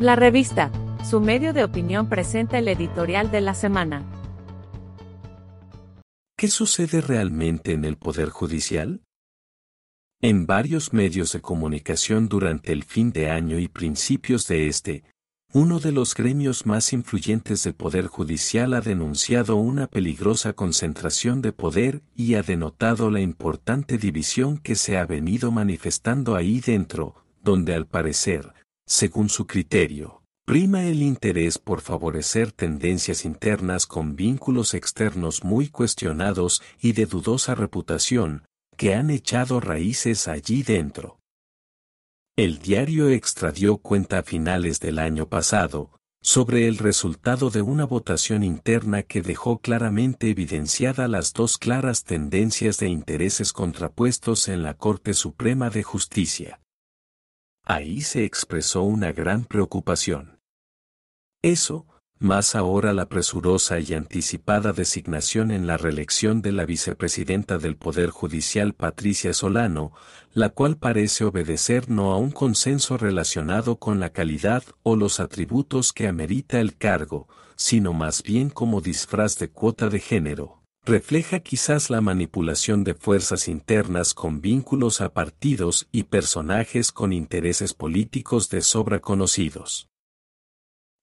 La revista, su medio de opinión presenta el editorial de la semana. ¿Qué sucede realmente en el Poder Judicial? En varios medios de comunicación durante el fin de año y principios de este, uno de los gremios más influyentes del Poder Judicial ha denunciado una peligrosa concentración de poder y ha denotado la importante división que se ha venido manifestando ahí dentro, donde al parecer, según su criterio, prima el interés por favorecer tendencias internas con vínculos externos muy cuestionados y de dudosa reputación, que han echado raíces allí dentro. El diario Extra dio cuenta a finales del año pasado, sobre el resultado de una votación interna que dejó claramente evidenciada las dos claras tendencias de intereses contrapuestos en la Corte Suprema de Justicia. Ahí se expresó una gran preocupación. Eso, más ahora la presurosa y anticipada designación en la reelección de la vicepresidenta del Poder Judicial Patricia Solano, la cual parece obedecer no a un consenso relacionado con la calidad o los atributos que amerita el cargo, sino más bien como disfraz de cuota de género. Refleja quizás la manipulación de fuerzas internas con vínculos a partidos y personajes con intereses políticos de sobra conocidos.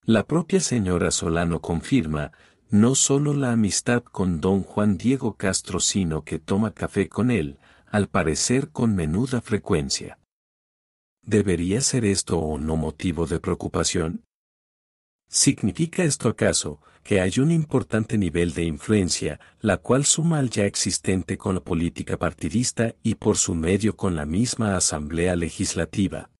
La propia señora Solano confirma, no solo la amistad con don Juan Diego Castro, sino que toma café con él, al parecer con menuda frecuencia. ¿Debería ser esto o no motivo de preocupación? ¿Significa esto acaso que hay un importante nivel de influencia, la cual suma al ya existente con la política partidista y por su medio con la misma Asamblea Legislativa?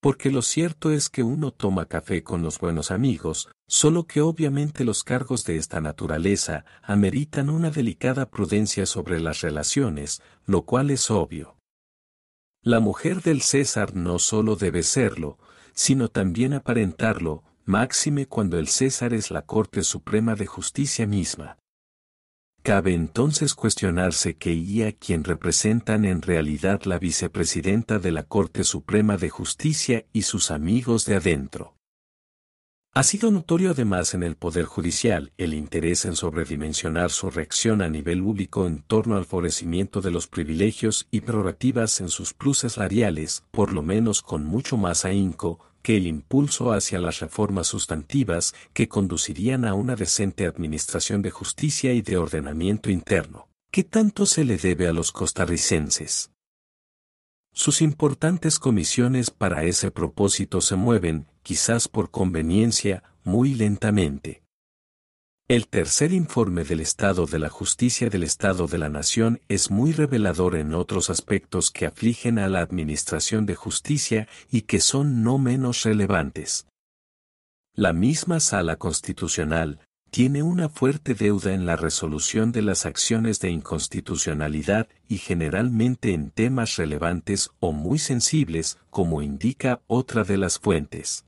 porque lo cierto es que uno toma café con los buenos amigos, solo que obviamente los cargos de esta naturaleza ameritan una delicada prudencia sobre las relaciones, lo cual es obvio. La mujer del César no solo debe serlo, sino también aparentarlo, máxime cuando el César es la Corte Suprema de Justicia misma. Cabe entonces cuestionarse que y a quien representan en realidad la vicepresidenta de la Corte Suprema de Justicia y sus amigos de adentro. Ha sido notorio además en el Poder Judicial el interés en sobredimensionar su reacción a nivel público en torno al florecimiento de los privilegios y prerrogativas en sus pluses salariales, por lo menos con mucho más ahínco, que el impulso hacia las reformas sustantivas que conducirían a una decente administración de justicia y de ordenamiento interno. ¿Qué tanto se le debe a los costarricenses? Sus importantes comisiones para ese propósito se mueven, quizás por conveniencia, muy lentamente. El tercer informe del Estado de la Justicia del Estado de la Nación es muy revelador en otros aspectos que afligen a la Administración de Justicia y que son no menos relevantes. La misma Sala Constitucional tiene una fuerte deuda en la resolución de las acciones de inconstitucionalidad y generalmente en temas relevantes o muy sensibles, como indica otra de las fuentes.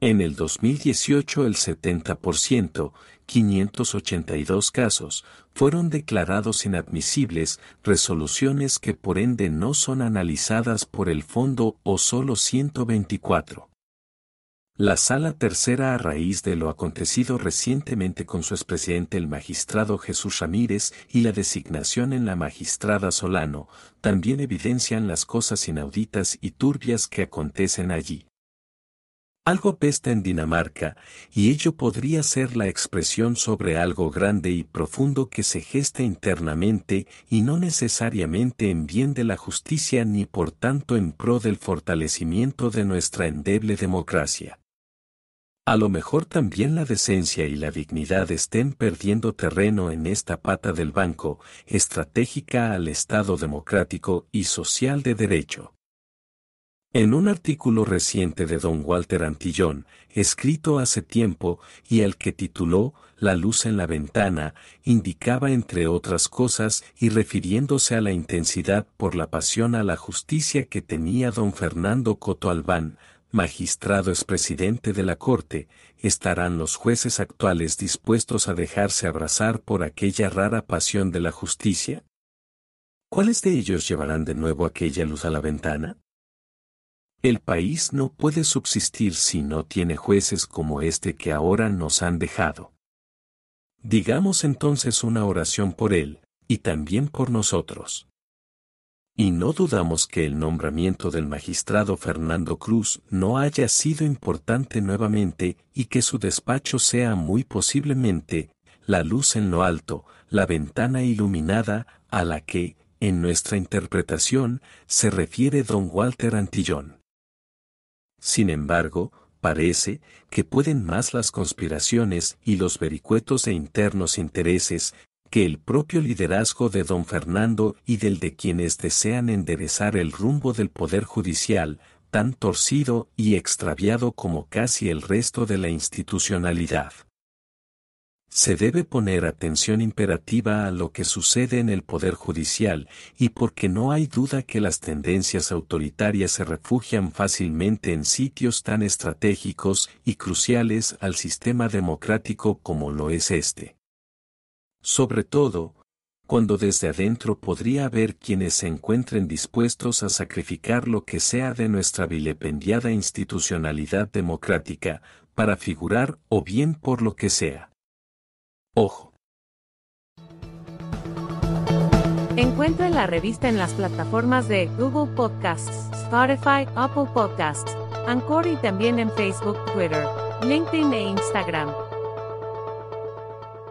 En el 2018 el 70%, 582 casos, fueron declarados inadmisibles, resoluciones que por ende no son analizadas por el fondo o solo 124. La Sala Tercera a raíz de lo acontecido recientemente con su expresidente el magistrado Jesús Ramírez y la designación en la magistrada Solano, también evidencian las cosas inauditas y turbias que acontecen allí. Algo pesta en Dinamarca, y ello podría ser la expresión sobre algo grande y profundo que se gesta internamente y no necesariamente en bien de la justicia ni por tanto en pro del fortalecimiento de nuestra endeble democracia. A lo mejor también la decencia y la dignidad estén perdiendo terreno en esta pata del banco, estratégica al Estado democrático y social de derecho. En un artículo reciente de don Walter Antillón, escrito hace tiempo y al que tituló La luz en la ventana, indicaba entre otras cosas y refiriéndose a la intensidad por la pasión a la justicia que tenía don Fernando Coto Albán, magistrado expresidente de la Corte, ¿estarán los jueces actuales dispuestos a dejarse abrazar por aquella rara pasión de la justicia? ¿Cuáles de ellos llevarán de nuevo aquella luz a la ventana? El país no puede subsistir si no tiene jueces como este que ahora nos han dejado. Digamos entonces una oración por él, y también por nosotros. Y no dudamos que el nombramiento del magistrado Fernando Cruz no haya sido importante nuevamente y que su despacho sea muy posiblemente la luz en lo alto, la ventana iluminada a la que, en nuestra interpretación, se refiere don Walter Antillón. Sin embargo, parece que pueden más las conspiraciones y los vericuetos e internos intereses que el propio liderazgo de don Fernando y del de quienes desean enderezar el rumbo del Poder Judicial, tan torcido y extraviado como casi el resto de la institucionalidad. Se debe poner atención imperativa a lo que sucede en el Poder Judicial, y porque no hay duda que las tendencias autoritarias se refugian fácilmente en sitios tan estratégicos y cruciales al sistema democrático como lo es este. Sobre todo, cuando desde adentro podría haber quienes se encuentren dispuestos a sacrificar lo que sea de nuestra vilipendiada institucionalidad democrática, para figurar o bien por lo que sea. Ojo. Encuentra la revista en las plataformas de Google Podcasts, Spotify, Apple Podcasts, Anchor y también en Facebook, Twitter, LinkedIn e Instagram.